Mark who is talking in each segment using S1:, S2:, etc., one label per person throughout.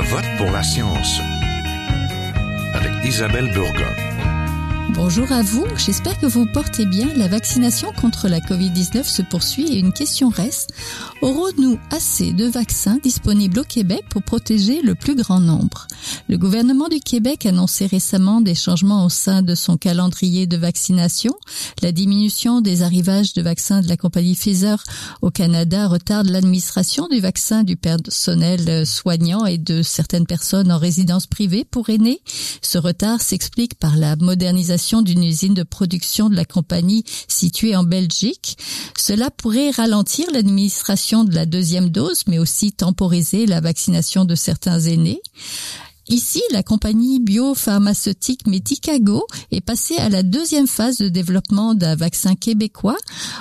S1: Je vote pour la science avec Isabelle Burgon.
S2: Bonjour à vous, j'espère que vous portez bien. La vaccination contre la Covid-19 se poursuit et une question reste. Aurons-nous assez de vaccins disponibles au Québec pour protéger le plus grand nombre? Le gouvernement du Québec a annoncé récemment des changements au sein de son calendrier de vaccination. La diminution des arrivages de vaccins de la compagnie Pfizer au Canada retarde l'administration du vaccin du personnel soignant et de certaines personnes en résidence privée pour aînés. Ce retard s'explique par la modernisation d'une usine de production de la compagnie située en Belgique. Cela pourrait ralentir l'administration de la deuxième dose, mais aussi temporiser la vaccination de certains aînés. Ici, la compagnie biopharmaceutique Medicago est passée à la deuxième phase de développement d'un vaccin québécois.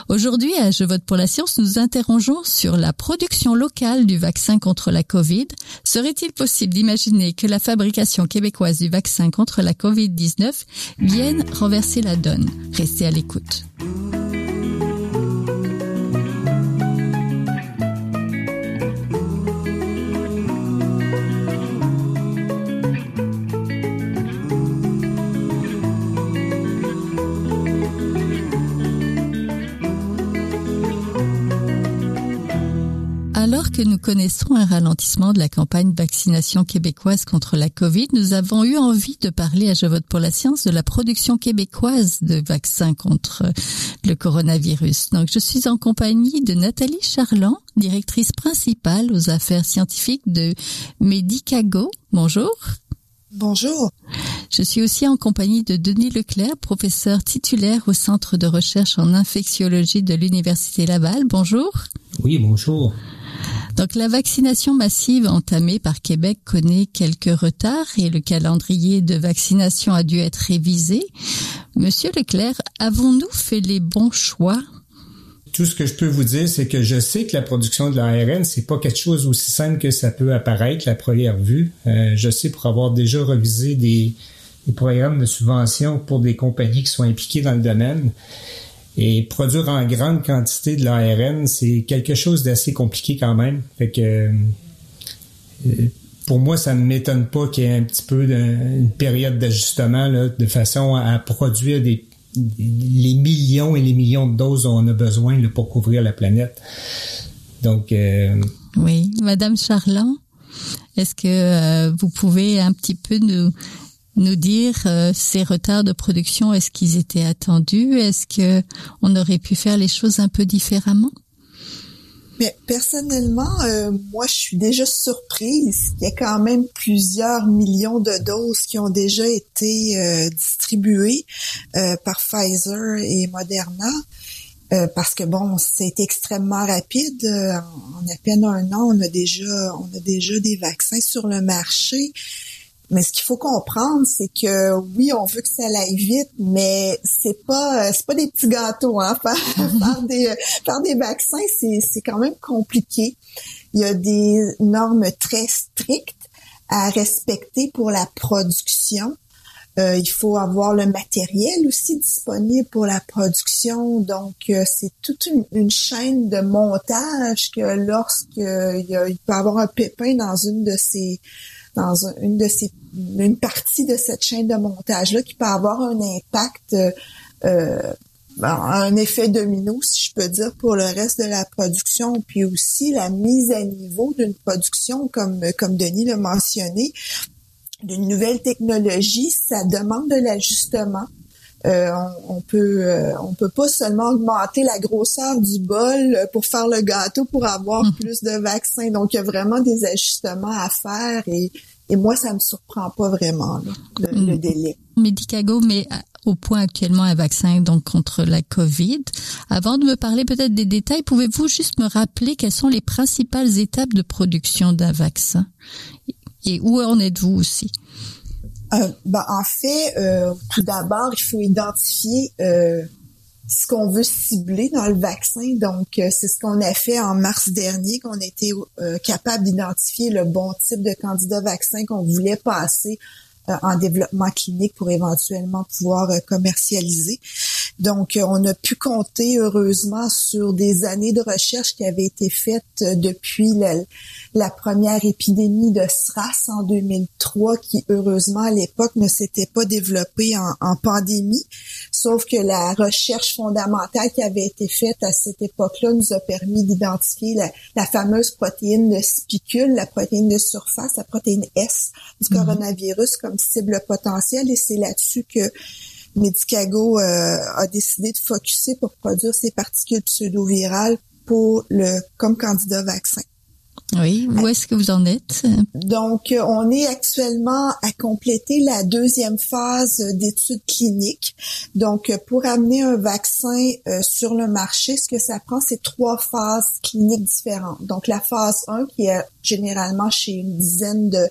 S2: Aujourd'hui, à Je vote pour la science, nous interrogeons sur la production locale du vaccin contre la Covid. Serait-il possible d'imaginer que la fabrication québécoise du vaccin contre la Covid-19 vienne renverser la donne? Restez à l'écoute. Alors que nous connaissons un ralentissement de la campagne vaccination québécoise contre la COVID, nous avons eu envie de parler à Je vote pour la science de la production québécoise de vaccins contre le coronavirus. Donc, je suis en compagnie de Nathalie Charland, directrice principale aux affaires scientifiques de Medicago. Bonjour.
S3: Bonjour.
S2: Je suis aussi en compagnie de Denis Leclerc, professeur titulaire au Centre de recherche en infectiologie de l'Université Laval. Bonjour.
S4: Oui, bonjour.
S2: Donc la vaccination massive entamée par Québec connaît quelques retards et le calendrier de vaccination a dû être révisé. Monsieur Leclerc, avons-nous fait les bons choix?
S4: Tout ce que je peux vous dire, c'est que je sais que la production de l'ARN, c'est pas quelque chose aussi simple que ça peut apparaître la première vue. Euh, je sais pour avoir déjà revisé des, des, programmes de subvention pour des compagnies qui sont impliquées dans le domaine. Et produire en grande quantité de l'ARN, c'est quelque chose d'assez compliqué quand même. Fait euh, pour moi, ça ne m'étonne pas qu'il y ait un petit peu d'une période d'ajustement de façon à produire des, les millions et les millions de doses dont on a besoin pour couvrir la planète. Donc euh,
S2: oui, Madame Charland, est-ce que euh, vous pouvez un petit peu nous nous dire euh, ces retards de production, est-ce qu'ils étaient attendus? Est-ce que on aurait pu faire les choses un peu différemment?
S3: Mais personnellement, euh, moi, je suis déjà surprise. Il y a quand même plusieurs millions de doses qui ont déjà été euh, distribuées par Pfizer et Moderna. parce que bon, c'est extrêmement rapide. En, à peine un an, on a déjà, on a déjà des vaccins sur le marché. Mais ce qu'il faut comprendre, c'est que oui, on veut que ça aille vite, mais c'est pas c'est pas des petits gâteaux, hein. Faire, des faire des vaccins, c'est c'est quand même compliqué. Il y a des normes très strictes à respecter pour la production. Euh, il faut avoir le matériel aussi disponible pour la production. Donc, euh, c'est toute une, une, chaîne de montage que lorsque il, y a, il peut avoir un pépin dans une de ces dans une de ces une partie de cette chaîne de montage là qui peut avoir un impact euh, un effet domino si je peux dire pour le reste de la production puis aussi la mise à niveau d'une production comme comme Denis l'a mentionné d'une nouvelle technologie. Ça demande de l'ajustement euh, on, peut euh, on peut pas seulement augmenter la grosseur du bol pour faire le gâteau pour avoir hum. plus de vaccins. Donc il y a vraiment des ajustements à faire et, et moi ça me surprend pas vraiment le, hum. délai.
S2: Medicago met au point actuellement un vaccin donc contre la Covid. Avant de me parler peut-être des détails, pouvez-vous juste me rappeler quelles sont les principales étapes de production d'un vaccin? Et où en êtes-vous aussi?
S3: Euh, ben, en fait, euh, tout d'abord, il faut identifier euh, ce qu'on veut cibler dans le vaccin. Donc, c'est ce qu'on a fait en mars dernier, qu'on a été capable d'identifier le bon type de candidat vaccin qu'on voulait passer en développement clinique pour éventuellement pouvoir commercialiser. Donc, on a pu compter heureusement sur des années de recherche qui avaient été faites depuis la, première épidémie de SRAS en 2003, qui heureusement à l'époque ne s'était pas développée en, pandémie. Sauf que la recherche fondamentale qui avait été faite à cette époque-là nous a permis d'identifier la, la, fameuse protéine de spicule, la protéine de surface, la protéine S du mhm. coronavirus comme cible potentielle. Et c'est là-dessus que Medicago euh, a décidé de focuser pour produire ces particules pseudo-virales pour le comme candidat vaccin.
S2: Oui, où est-ce que vous en êtes?
S3: Donc, euh, on est actuellement à compléter la deuxième phase d'études cliniques. Donc, euh, pour amener un vaccin euh, sur le marché, ce que ça prend, c'est trois phases cliniques différentes. Donc, la phase 1, qui est généralement chez une dizaine de,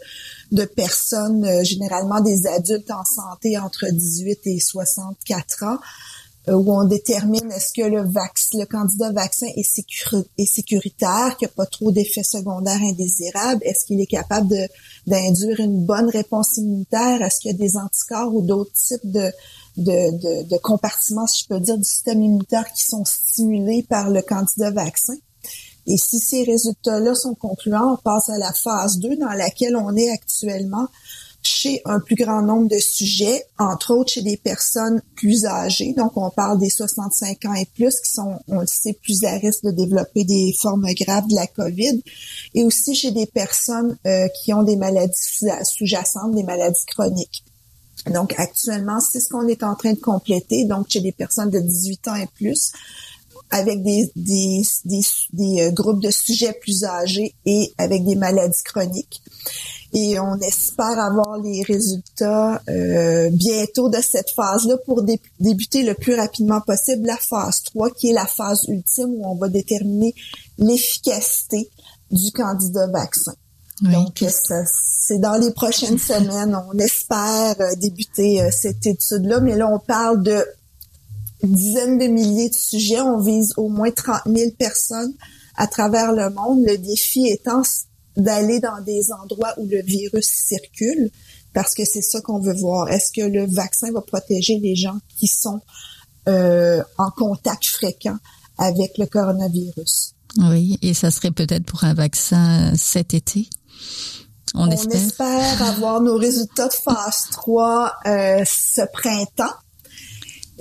S3: de personnes, généralement des adultes en santé entre 18 et 64 ans. Euh, où on détermine est-ce que le, vaccin, le candidat vaccin est, est sécuritaire, qu'il n'y a pas trop d'effets secondaires indésirables, est-ce qu'il est capable d'induire une bonne réponse immunitaire, est-ce qu'il y a des anticorps ou d'autres types de, de, de, de compartiments, si je peux dire, du système immunitaire qui sont stimulés par le candidat vaccin? Et si ces résultats-là sont concluants, on passe à la phase 2 dans laquelle on est actuellement, chez un plus grand nombre de sujets, entre autres chez des personnes plus âgées. Donc, on parle des 65 ans et plus qui sont, on le sait, plus à risque de développer des formes graves de la COVID. Et aussi chez des personnes euh, qui ont des maladies sous-jacentes, des maladies chroniques. Donc, actuellement, c'est ce qu'on est en train de compléter. Donc, chez des personnes de 18 ans et plus, avec des, des, euh, groupes de sujets plus âgés et avec des maladies chroniques et on espère avoir les résultats euh, bientôt de cette phase-là pour débuter le plus rapidement possible la phase 3, qui est la phase ultime où on va déterminer l'efficacité du candidat vaccin. Donc, c'est dans les prochaines semaines. On espère euh, débuter euh, cette étude-là, mais là, on parle de dizaines de milliers de sujets. On vise au moins 30 000 personnes à travers le monde. Le défi étant d'aller dans des endroits où le virus circule, parce que c'est ça qu'on veut voir. Est-ce que le vaccin va protéger les gens qui sont euh, en contact fréquent avec le coronavirus?
S2: Oui, et ça serait peut-être pour un vaccin cet été?
S3: On, espère. avoir nos résultats de phase 3 euh, ce printemps.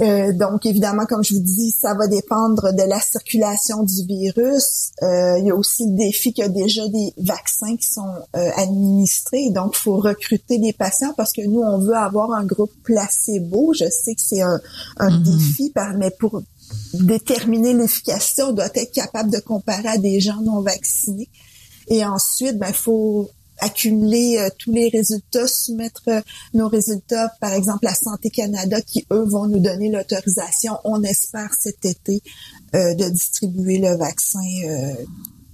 S3: Euh, donc, évidemment, comme je vous dis, ça va dépendre de la circulation du virus. Euh, il y a aussi le défi qu'il y a déjà des vaccins qui sont euh, administrés. Donc, il faut recruter des patients parce que nous, on veut avoir un groupe placebo. Je sais que c'est un, un mm-hmm. défi, mais pour déterminer l'efficacité, on doit être capable de comparer à des gens non vaccinés. Et ensuite, ben, il faut accumuler euh, tous les résultats, soumettre euh, nos résultats, par exemple, à Santé Canada, qui, eux, vont nous donner l'autorisation, on espère cet été, euh, de distribuer le vaccin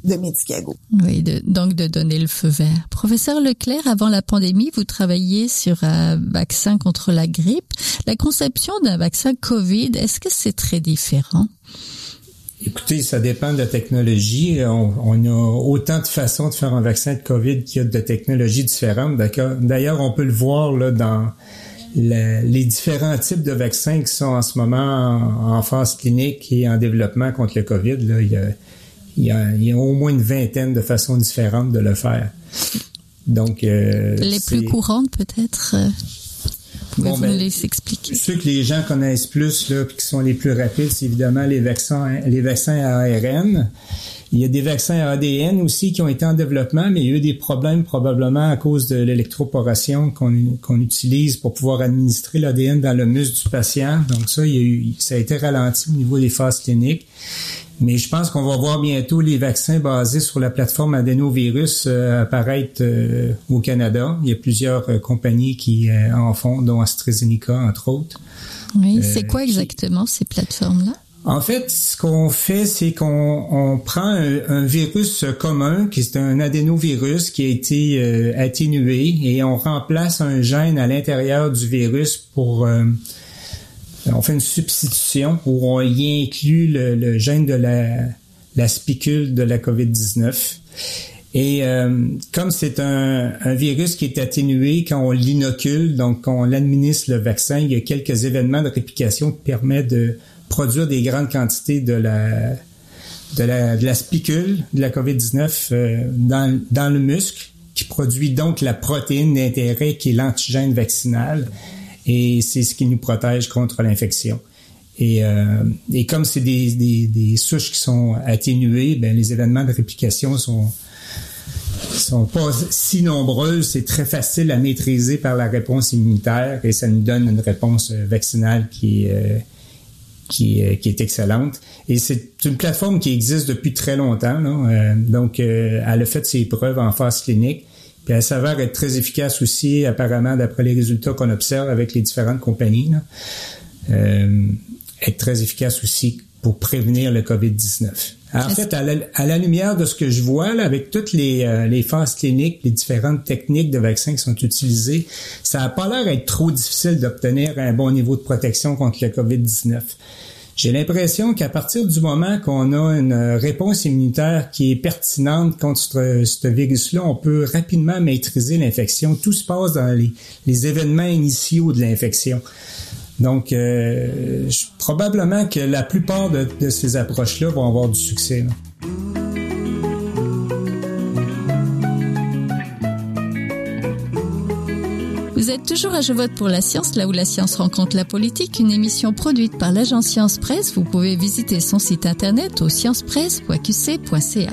S3: de Medicago.
S2: Oui, donc de donner le feu vert. Professeur Leclerc, avant la pandémie, vous travailliez sur un vaccin contre la grippe. La conception d'un vaccin COVID, est-ce que c'est très différent?
S4: Écoutez, ça dépend de la technologie. On, a autant de façons de faire un vaccin de COVID qu'il y a de technologies différentes. D'ailleurs, on peut le voir là, dans les différents types de vaccins qui sont en ce moment en, phase clinique et en développement contre le COVID. Là, il, y a, il, y a, il y a au moins une vingtaine de façons différentes de le faire. Donc, euh,
S2: les plus courantes peut-être. Euh, Bon, ben, les expliquer.
S4: Ceux que les gens connaissent plus, là, qui sont les plus rapides, c'est évidemment les vaccins, les vaccins à ARN. Il y a des vaccins à ADN aussi qui ont été en développement, mais il y a eu des problèmes probablement à cause de l'électroporation qu'on utilise pour pouvoir administrer l'ADN dans le muscle du patient. Donc ça, il y a eu, ça a été ralenti au niveau des phases cliniques. Mais je pense qu'on va voir bientôt les vaccins basés sur la plateforme adénovirus euh, apparaître euh, au Canada. Il y a plusieurs euh, compagnies qui en font, dont AstraZeneca, entre autres.
S2: Oui, c'est quoi exactement ces plateformes-là?
S4: En fait, ce qu'on fait, c'est qu'on prend un, virus commun, qui est un adénovirus qui a été atténué, et on remplace un gène à l'intérieur du virus pour euh, on fait une substitution où on y inclut le, gène de la, spicule de la COVID-19. Et euh, comme c'est un, virus qui est atténué quand on l'inocule, donc quand on l'administre le vaccin, il y a quelques événements de réplication qui permettent de produire des grandes quantités de la spicule de la COVID-19 euh, dans, dans le muscle, qui produit donc la protéine d'intérêt qui est l'antigène vaccinal, et c'est ce qui nous protège contre l'infection. Et, euh, comme c'est des, souches qui sont atténuées, ben les événements de réplication sont sont pas si nombreux, c'est très facile à maîtriser par la réponse immunitaire et ça nous donne une réponse euh, vaccinale qui euh, qui, est excellente. Et c'est une plateforme qui existe depuis très longtemps. Donc, elle a fait ses preuves en phase clinique. Puis elle s'avère être très efficace aussi, apparemment, d'après les résultats qu'on observe avec les différentes compagnies. Là. Euh, être très efficace aussi pour prévenir le COVID-19. En fait, à la, à la, lumière de ce que je vois, là, avec toutes les, euh, les phases cliniques, les différentes techniques de vaccins qui sont utilisées, ça n'a pas l'air d'être trop difficile d'obtenir un bon niveau de protection contre le COVID-19. J'ai l'impression qu'à partir du moment qu'on a une réponse immunitaire qui est pertinente contre ce, virus-là, on peut rapidement maîtriser l'infection. Tout se passe dans les, événements initiaux de l'infection. Donc, euh, probablement que la plupart de, de ces approches-là vont avoir du succès.
S2: Vous êtes toujours à Je vote pour la science, là où la science rencontre la politique, une émission produite par l'agence Science Presse. Vous pouvez visiter son site internet au sciencepresse.qc.ca.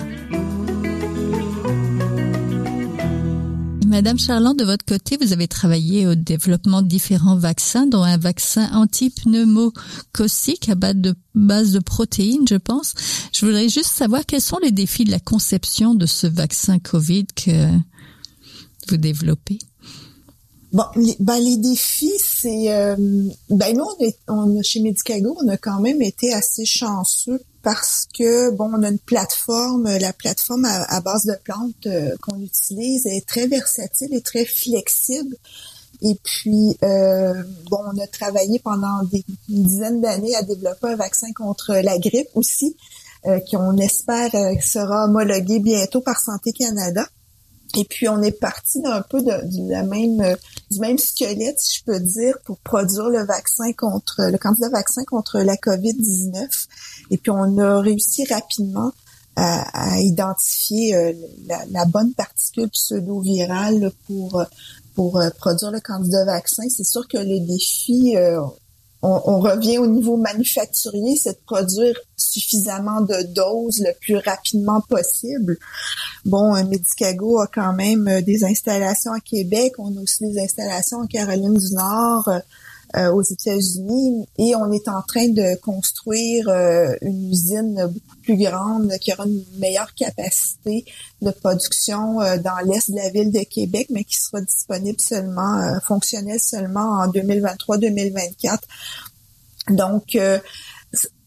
S2: Madame Charland, de votre côté, vous avez travaillé au développement de différents vaccins, dont un vaccin anti-pneumococique à base de protéines, je pense. Je voudrais juste savoir quels sont les défis de la conception de ce vaccin COVID que vous développez.
S3: Bon, les, ben, les défis, c'est euh, ben nous on, est, on chez Medicago, on a quand même été assez chanceux parce que bon, on a une plateforme, la plateforme à, base de plantes euh, qu'on utilise est très versatile et très flexible. Et puis euh, bon, on a travaillé pendant des, une dizaine d'années à développer un vaccin contre la grippe aussi, euh, qu'on espère sera homologué bientôt par Santé Canada. Et puis on est parti d'un peu de, la même du même squelette, si je peux dire, pour produire le vaccin contre le candidat vaccin contre la COVID-19. Et puis on a réussi rapidement à, à identifier euh, la, la, bonne particule pseudo-virale pour pour euh, produire le candidat vaccin. C'est sûr que le défi euh, on, revient au niveau manufacturier, c'est de produire suffisamment de doses le plus rapidement possible. Bon, Medicago a quand même euh, des installations à Québec, on a aussi des installations en Caroline du Nord, euh, aux États-Unis et on est en train de construire euh, une usine beaucoup plus grande qui aura une meilleure capacité de production euh, dans l'est de la ville de Québec, mais qui sera disponible seulement, fonctionnelle seulement en 2023-2024. Donc,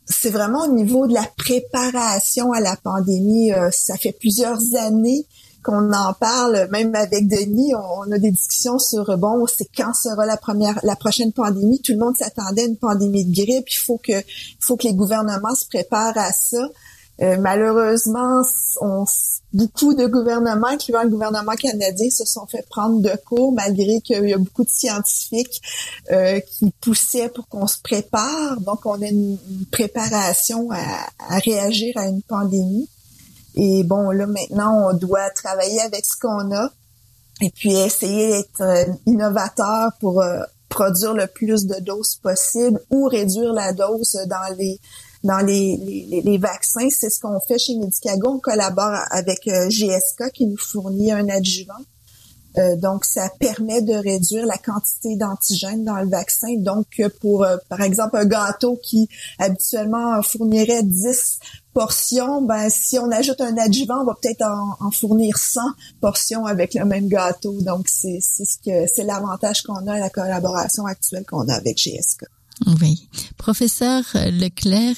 S3: c'est vraiment au niveau de la préparation à la pandémie. ça fait plusieurs années qu'on en parle, même avec Denis, on, a des discussions sur bon, c'est quand sera la première, la prochaine pandémie? Tout le monde s'attendait à une pandémie de grippe. Il faut que, il faut que les gouvernements se préparent à ça. Euh, malheureusement, beaucoup de gouvernements, incluant le gouvernement canadien, se sont fait prendre de cours, malgré qu'il y a beaucoup de scientifiques euh, qui poussaient pour qu'on se prépare. Donc, on a une, préparation à réagir à une pandémie. Et bon, là, maintenant, on doit travailler avec ce qu'on a et puis essayer d'être euh, innovateur pour euh, produire le plus de doses possible ou réduire la dose dans les dans les, les, les vaccins. C'est ce qu'on fait chez Medicago. On collabore avec euh, GSK qui nous fournit un adjuvant. Euh, donc, ça permet de réduire la quantité d'antigènes dans le vaccin. Donc, pour, par exemple, un gâteau qui habituellement fournirait 10 portions, ben si on ajoute un adjuvant, on va peut-être en, fournir 100 portions avec le même gâteau. Donc c'est ce que c'est l'avantage qu'on a à la collaboration actuelle qu'on a avec GSK.
S2: Oui. Professeur Leclerc,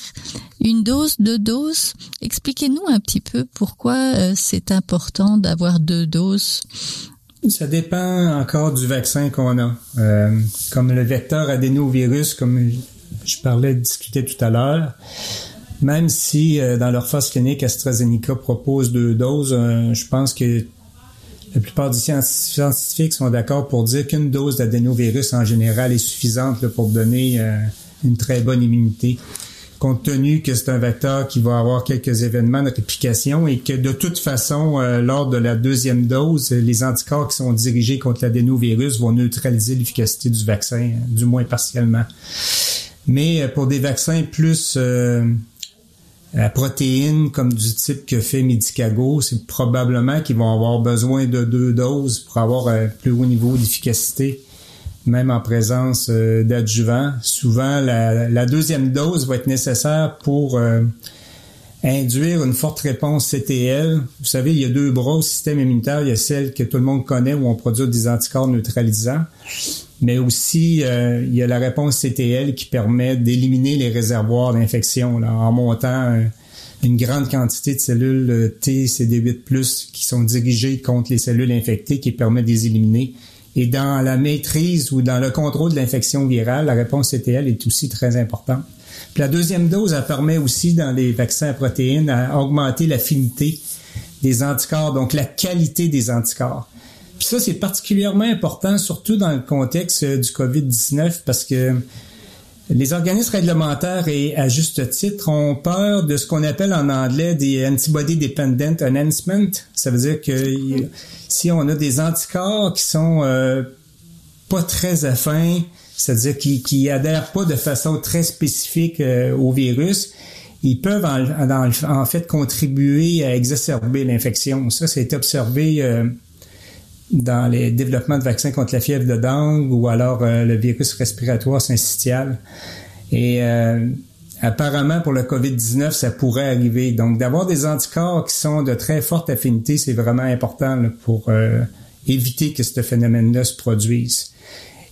S2: une dose, deux doses. Expliquez-nous un petit peu pourquoi euh, c'est important d'avoir deux doses.
S4: Ça dépend encore du vaccin qu'on a. Euh, comme le vecteur adénovirus, comme je parlais, discutais tout à l'heure, même si dans leur phase clinique, AstraZeneca propose deux doses, je pense que la plupart des scientifiques sont d'accord pour dire qu'une dose d'adénovirus en général est suffisante pour donner une très bonne immunité compte tenu que c'est un vecteur qui va avoir quelques événements de réplication et que de toute façon, euh, lors de la deuxième dose, les anticorps qui sont dirigés contre l'adénovirus vont neutraliser l'efficacité du vaccin, du moins partiellement. Mais euh, pour des vaccins plus euh, à protéines comme du type que fait Medicago, c'est probablement qu'ils vont avoir besoin de deux doses pour avoir un plus haut niveau d'efficacité même en présence euh, d'adjuvants. Souvent, la, deuxième dose va être nécessaire pour euh, induire une forte réponse CTL. Vous savez, il y a deux bras au système immunitaire. Il y a celle que tout le monde connaît où on produit des anticorps neutralisants, mais aussi euh, il y a la réponse CTL qui permet d'éliminer les réservoirs d'infection en montant une grande quantité de cellules T, CD8+, qui sont dirigées contre les cellules infectées, qui permettent de les éliminer et dans la maîtrise ou dans le contrôle de l'infection virale, la réponse CTL est aussi très importante. Puis la deuxième dose, elle permet aussi dans les vaccins à protéines à augmenter l'affinité des anticorps, donc la qualité des anticorps. Puis ça, c'est particulièrement important, surtout dans le contexte du COVID-19, parce que les organismes réglementaires et à juste titre ont peur de ce qu'on appelle en anglais des antibody dependent enhancement. Ça veut dire que si on a des anticorps qui sont euh, pas très affins, c'est-à-dire qui, adhèrent pas de façon très spécifique euh, au virus, ils peuvent en, fait contribuer à exacerber l'infection. Ça, c'est observé euh, dans les développements de vaccins contre la fièvre de dengue ou alors euh, le virus respiratoire syncytial. Et euh, apparemment, pour le COVID-19, ça pourrait arriver. Donc, d'avoir des anticorps qui sont de très forte affinité, c'est vraiment important pour euh, éviter que ce phénomène-là se produise.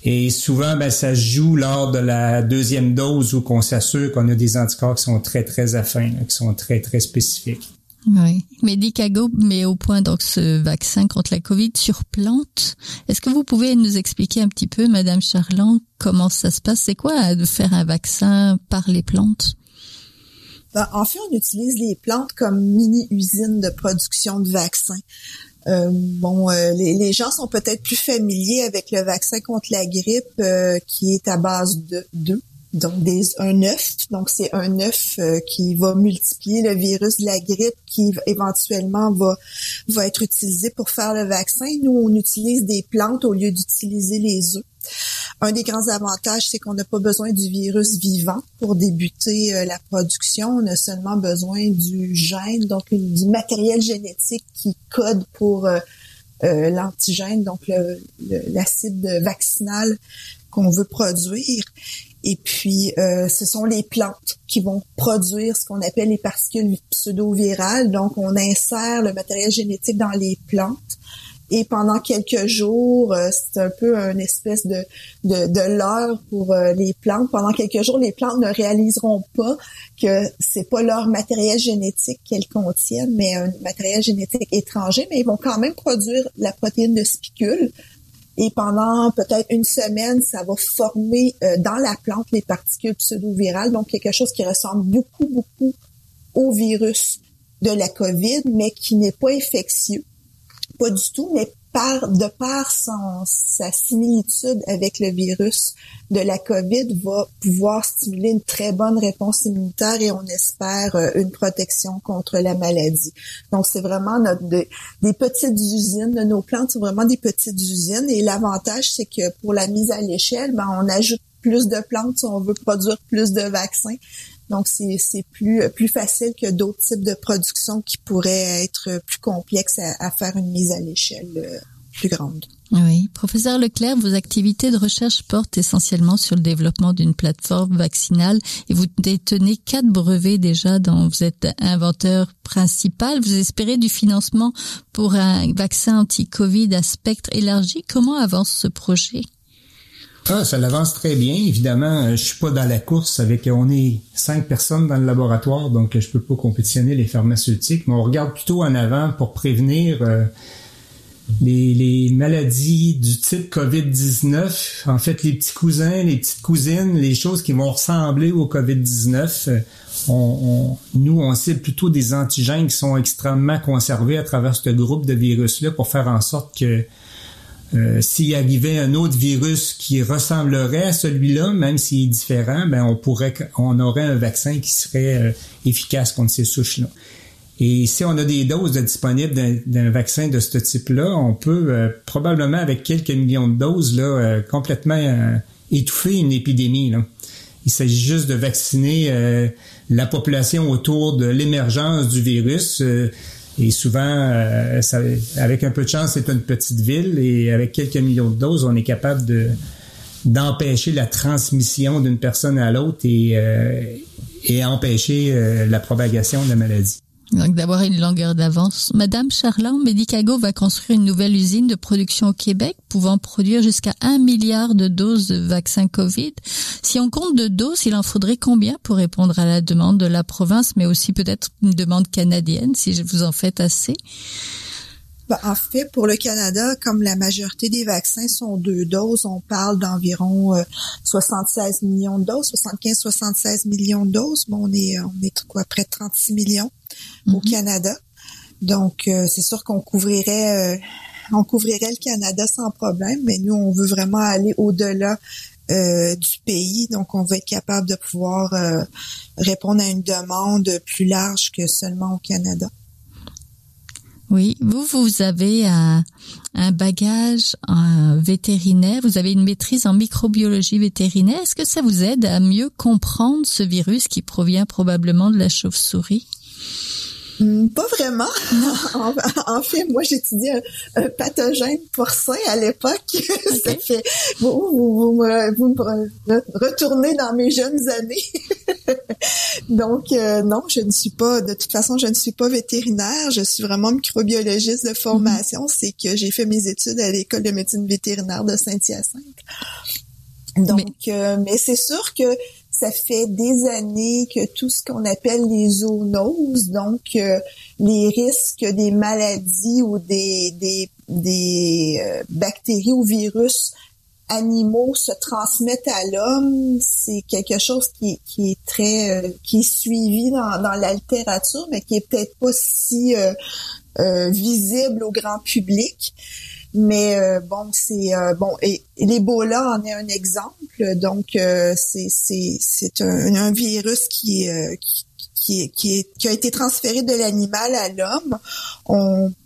S4: Et souvent, ben, ça joue lors de la deuxième dose où qu'on s'assure qu'on a des anticorps qui sont très, très affins, qui sont très, très spécifiques.
S2: Oui. Medicago met au point donc ce vaccin contre la Covid sur plantes. Est-ce que vous pouvez nous expliquer un petit peu, Madame Charland, comment ça se passe? C'est quoi de faire un vaccin par les plantes?
S3: Ben, en fait, on utilise les plantes comme mini-usines de production de vaccins. Euh, bon, euh, les, gens sont peut-être plus familiers avec le vaccin contre la grippe euh, qui est à base de d'œufs donc des, un œuf. Donc c'est un œuf euh, qui va multiplier le virus de la grippe qui éventuellement va va être utilisé pour faire le vaccin. Nous on utilise des plantes au lieu d'utiliser les œufs. Un des grands avantages, c'est qu'on n'a pas besoin du virus vivant pour débuter euh, la production. On a seulement besoin du gène, donc du matériel génétique qui code pour euh, l'antigène, donc l'acide vaccinal qu'on veut produire. Et puis, euh, ce sont les plantes qui vont produire ce qu'on appelle les particules pseudo-virales. Donc, on insère le matériel génétique dans les plantes. Et pendant quelques jours, euh, c'est un peu une espèce de, de, de leurre pour euh, les plantes. Pendant quelques jours, les plantes ne réaliseront pas que c'est pas leur matériel génétique qu'elles contiennent, mais un matériel génétique étranger, mais ils vont quand même produire la protéine de spicule, et pendant peut-être une semaine, ça va former euh, dans la plante les particules pseudo-virales, donc quelque chose qui ressemble beaucoup, beaucoup au virus de la COVID, mais qui n'est pas infectieux. Pas du tout, mais par, de par son, sa similitude avec le virus de la COVID, va pouvoir stimuler une très bonne réponse immunitaire et on espère euh, une protection contre la maladie. Donc, c'est vraiment notre, des, petites usines nos plantes, c'est vraiment des petites usines. Et l'avantage, c'est que pour la mise à l'échelle, ben, on ajoute plus de plantes si on veut produire plus de vaccins. Donc, c'est plus, plus facile que d'autres types de production qui pourraient être plus complexes à, faire une mise à l'échelle euh, plus grande.
S2: Oui. Professeur Leclerc, vos activités de recherche portent essentiellement sur le développement d'une plateforme vaccinale et vous détenez quatre brevets déjà dont vous êtes inventeur principal. Vous espérez du financement pour un vaccin anti-Covid à spectre élargi. Comment avance ce projet?
S4: Ah, ça l'avance très bien. Évidemment, euh, je suis pas dans la course avec, on est cinq personnes dans le laboratoire, donc je peux pas compétitionner les pharmaceutiques, mais on regarde plutôt en avant pour prévenir euh, les, maladies du type COVID-19, en fait, les petits cousins, les petites cousines, les choses qui vont ressembler au COVID-19, on, nous, on cible plutôt des antigènes qui sont extrêmement conservés à travers ce groupe de virus-là pour faire en sorte que euh, s'il arrivait un autre virus qui ressemblerait à celui-là, même s'il est différent, ben on pourrait, on aurait un vaccin qui serait euh, efficace contre ces souches-là. Et si on a des doses disponibles d'un vaccin de ce type-là, on peut euh, probablement avec quelques millions de doses là complètement étouffer une épidémie. Il s'agit juste de vacciner la population autour de l'émergence du virus. Et souvent, euh, ça, avec un peu de chance, c'est une petite ville et avec quelques millions de doses, on est capable de d'empêcher la transmission d'une personne à l'autre et, euh, et empêcher euh, la propagation de la maladie.
S2: Donc d'avoir une longueur d'avance. Madame Charland, Medicago va construire une nouvelle usine de production au Québec pouvant produire jusqu'à un milliard de doses de vaccins COVID. Si on compte de doses, il en faudrait combien pour répondre à la demande de la province, mais aussi peut-être une demande canadienne, si vous en faites assez?
S3: Ben, en fait, pour le Canada, comme la majorité des vaccins sont deux doses, on parle d'environ 76 euh, millions de doses, 75-76 millions de doses. Bon, on est, on est quoi, près de 36 millions au mhm. Canada. Donc, euh, c'est sûr qu'on couvrirait, euh, on couvrirait le Canada sans problème, mais nous, on veut vraiment aller au-delà du pays. Donc, on veut être capable de pouvoir répondre à une demande plus large que seulement au Canada.
S2: Oui, vous, vous avez un, un bagage vétérinaire, vous avez une maîtrise en microbiologie vétérinaire. Est-ce que ça vous aide à mieux comprendre ce virus qui provient probablement de la chauve-souris?
S3: Hmm, pas vraiment. en, fait, moi, j'étudiais un, pathogène porcin à l'époque. Ça fait, vous, vous, me, vous, retournez dans mes jeunes années. Donc, euh, non, je ne suis pas, de toute façon, je ne suis pas vétérinaire. Je suis vraiment microbiologiste de formation. Mm-hmm. C'est que j'ai fait mes études à l'école de médecine vétérinaire de Saint-Hyacinthe. Donc, mais, euh, mais c'est sûr que ça fait des années que tout ce qu'on appelle les zoonoses, donc euh, les risques des maladies ou des, des, des euh, bactéries ou virus animaux se transmettent à l'homme, c'est quelque chose qui, qui, est très euh, qui est suivi dans, dans la littérature, mais qui est peut-être pas si visible au grand public. Mais euh, bon, c'est euh, bon et, l'Ebola en est un exemple. Donc euh, c'est c'est c'est un, un, virus qui qui qui, qui, qui, a été transféré de l'animal à l'homme.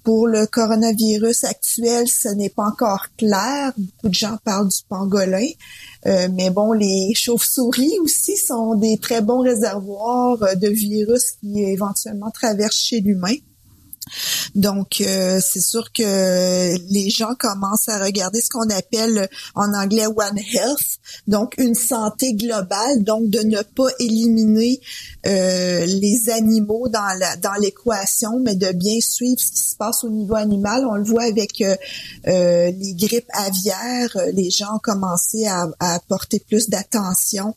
S3: Pour le coronavirus actuel, ce n'est pas encore clair. Beaucoup de gens parlent du pangolin. Euh, mais bon, les chauves-souris aussi sont des très bons réservoirs de virus qui éventuellement traversent chez l'humain. Donc, euh, c'est sûr que les gens commencent à regarder ce qu'on appelle en anglais One Health, donc une santé globale, donc de ne pas éliminer euh, les animaux dans la dans l'équation, mais de bien suivre ce qui se passe au niveau animal. On le voit avec euh, les grippes aviaires, les gens ont commencé à, à porter plus d'attention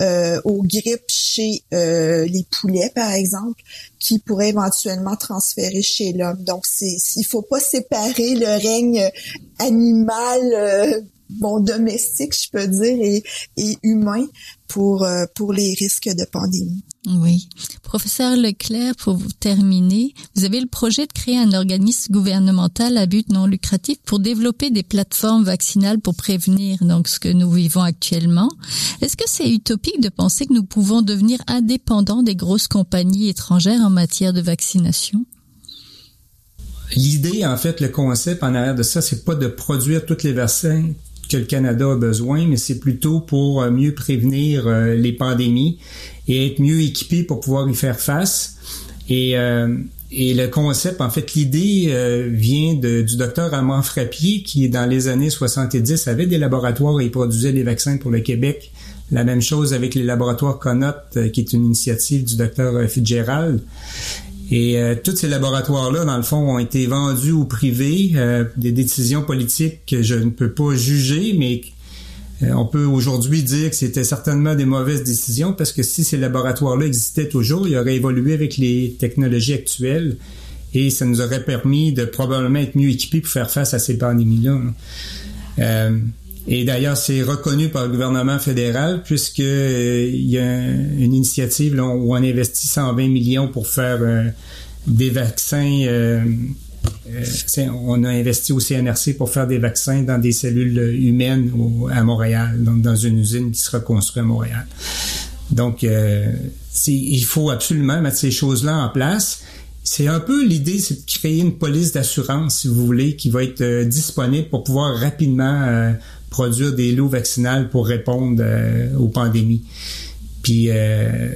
S3: euh, aux grippes chez euh, les poulets, par exemple, qui pourraient éventuellement transférer chez l'homme. Donc, c'est, il faut pas séparer le règne animal, euh, bon, domestique, je peux dire, et, et humain pour, euh, pour les risques de pandémie.
S2: Oui. Professeur Leclerc, pour vous terminer, vous avez le projet de créer un organisme gouvernemental à but non lucratif pour développer des plateformes vaccinales pour prévenir donc ce que nous vivons actuellement. Est-ce que c'est utopique de penser que nous pouvons devenir indépendants des grosses compagnies étrangères en matière de vaccination?
S4: L'idée, en fait, le concept en arrière de ça, c'est pas de produire toutes les vaccins que le Canada a besoin, mais c'est plutôt pour euh, mieux prévenir euh, les pandémies et être mieux équipé pour pouvoir y faire face. Et, euh, et le concept, en fait, l'idée vient de, du docteur Armand Frappier, qui dans les années 70 avait des laboratoires et produisait des vaccins pour le Québec. La même chose avec les laboratoires Conot, qui est une initiative du docteur Fitzgerald. Et euh, tous ces laboratoires-là, dans le fond, ont été vendus au privé. Euh, des décisions politiques que je ne peux pas juger, mais euh, on peut aujourd'hui dire que c'était certainement des mauvaises décisions parce que si ces laboratoires-là existaient toujours, ils auraient évolué avec les technologies actuelles et ça nous aurait permis de probablement être mieux équipés pour faire face à ces pandémies-là. Euh, et d'ailleurs, c'est reconnu par le gouvernement fédéral puisque euh, il y a une initiative où on investit 120 millions pour faire euh, des vaccins. Euh, on a investi au CNRC pour faire des vaccins dans des cellules humaines à Montréal, donc dans une usine qui sera construite à Montréal. Donc, il faut absolument mettre ces choses-là en place. C'est un peu l'idée, c'est de créer une police d'assurance, si vous voulez, qui va être disponible pour pouvoir rapidement produire des lots vaccinales pour répondre euh, aux pandémies. Puis, euh,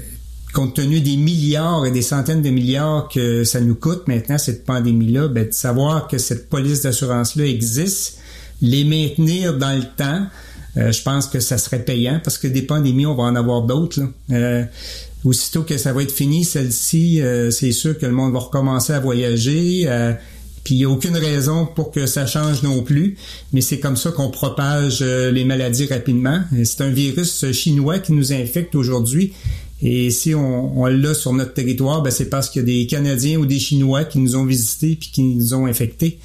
S4: compte tenu des milliards et des centaines de milliards que ça nous coûte maintenant, cette pandémie-là, ben, de savoir que cette police d'assurance-là existe, les maintenir dans le temps, euh, je pense que ça serait payant parce que des pandémies, on va en avoir d'autres. Euh, aussitôt que ça va être fini, celle-ci, c'est sûr que le monde va recommencer à voyager. Puis il n'y a aucune raison pour que ça change non plus, mais c'est comme ça qu'on propage euh, les maladies rapidement. C'est un virus chinois qui nous infecte aujourd'hui. Et si on, l'a sur notre territoire, ben c'est parce qu'il y a des Canadiens ou des Chinois qui nous ont visités puis qui nous ont infectés.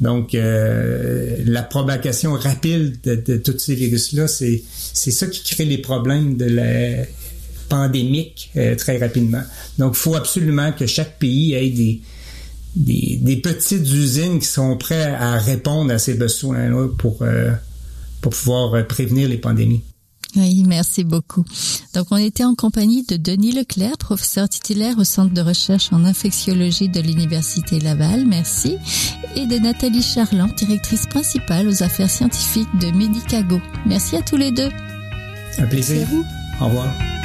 S4: Donc, euh, la propagation rapide de, tous ces virus-là, c'est c'est ça qui crée les problèmes de la pandémique euh, très rapidement. Donc, il faut absolument que chaque pays ait des, des, petites usines qui sont prêtes à répondre à ces besoins-là pour, euh, pour pouvoir euh, prévenir les pandémies.
S2: Oui, merci beaucoup. Donc, on était en compagnie de Denis Leclerc, professeur titulaire au Centre de recherche en infectiologie de l'Université Laval. Merci. Et de Nathalie Charland, directrice principale aux affaires scientifiques de Medicago. Merci à tous les deux.
S4: Un plaisir.
S2: Merci à vous.
S4: Au revoir.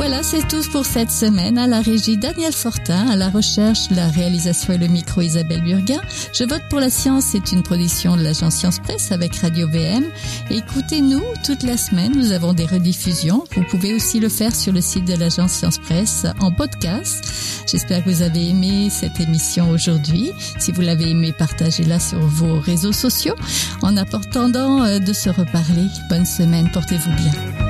S2: Voilà, c'est tout pour cette semaine. À la régie Daniel Fortin, à la recherche, la réalisation et le micro Isabelle Burguin. Je vote pour la science, c'est une production de l'agence Science Presse avec Radio VM. Écoutez-nous toute la semaine, nous avons des rediffusions. Vous pouvez aussi le faire sur le site de l'agence Science Presse en podcast. J'espère que vous avez aimé cette émission aujourd'hui. Si vous l'avez aimé, partagez-la sur vos réseaux sociaux. En attendant euh, de se reparler, bonne semaine, portez-vous bien.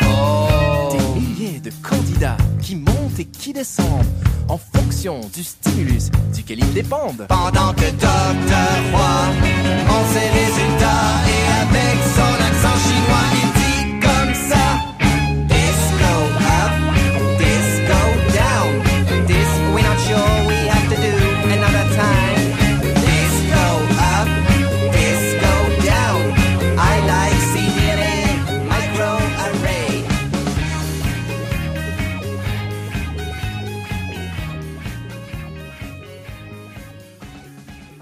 S5: qui monte et qui descend en fonction du stimulus duquel ils dépendent. Pendant que Dr. Roy, en ses résultats et avec son accent chinois, il